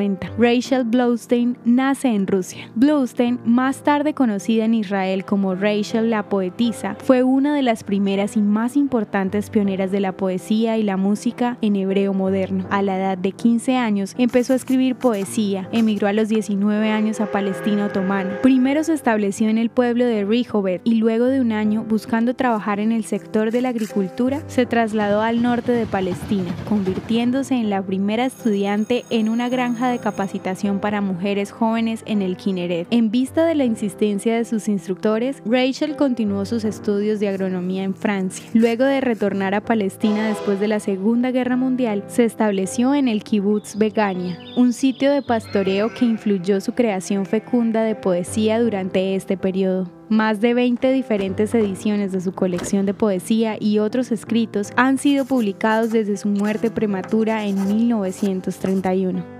90. Rachel Blaustein nace en Rusia. Blaustein, más tarde conocida en Israel como Rachel la poetisa, fue una de las primeras y más importantes pioneras de la poesía y la música en hebreo moderno. A la edad de 15 años empezó a escribir poesía, emigró a los 19 años a Palestina otomana. Primero se estableció en el pueblo de Rehoboth y luego de un año buscando trabajar en el sector de la agricultura, se trasladó al norte de Palestina, convirtiéndose en la primera estudiante en una granja de capacitación para mujeres jóvenes en el Kinneret. En vista de la insistencia de sus instructores, Rachel continuó sus estudios de agronomía en Francia. Luego de retornar a Palestina después de la Segunda Guerra Mundial, se estableció en el kibbutz Begania, un sitio de pastoreo que influyó su creación fecunda de poesía durante este periodo. Más de 20 diferentes ediciones de su colección de poesía y otros escritos han sido publicados desde su muerte prematura en 1931.